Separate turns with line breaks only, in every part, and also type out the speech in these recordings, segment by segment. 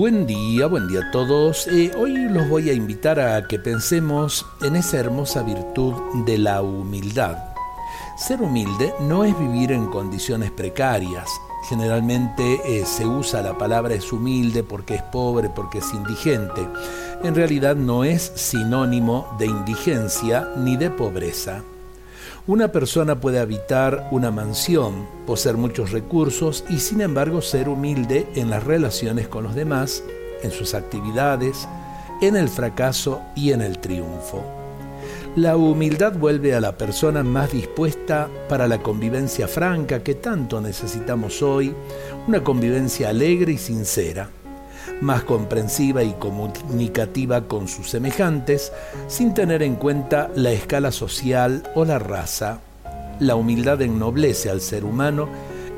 Buen día, buen día a todos. Eh, hoy los voy a invitar a que pensemos en esa hermosa virtud de la humildad. Ser humilde no es vivir en condiciones precarias. Generalmente eh, se usa la palabra es humilde porque es pobre, porque es indigente. En realidad no es sinónimo de indigencia ni de pobreza. Una persona puede habitar una mansión, poseer muchos recursos y sin embargo ser humilde en las relaciones con los demás, en sus actividades, en el fracaso y en el triunfo. La humildad vuelve a la persona más dispuesta para la convivencia franca que tanto necesitamos hoy, una convivencia alegre y sincera más comprensiva y comunicativa con sus semejantes, sin tener en cuenta la escala social o la raza. La humildad ennoblece al ser humano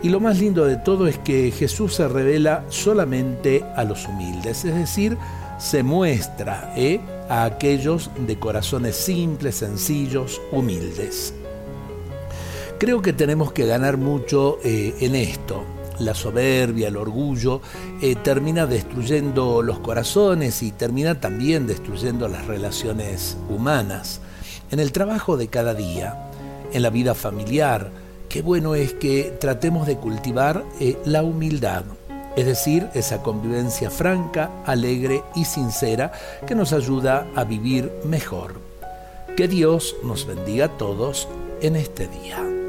y lo más lindo de todo es que Jesús se revela solamente a los humildes, es decir, se muestra ¿eh? a aquellos de corazones simples, sencillos, humildes. Creo que tenemos que ganar mucho eh, en esto la soberbia, el orgullo, eh, termina destruyendo los corazones y termina también destruyendo las relaciones humanas. En el trabajo de cada día, en la vida familiar, qué bueno es que tratemos de cultivar eh, la humildad, es decir, esa convivencia franca, alegre y sincera que nos ayuda a vivir mejor. Que Dios nos bendiga a todos en este día.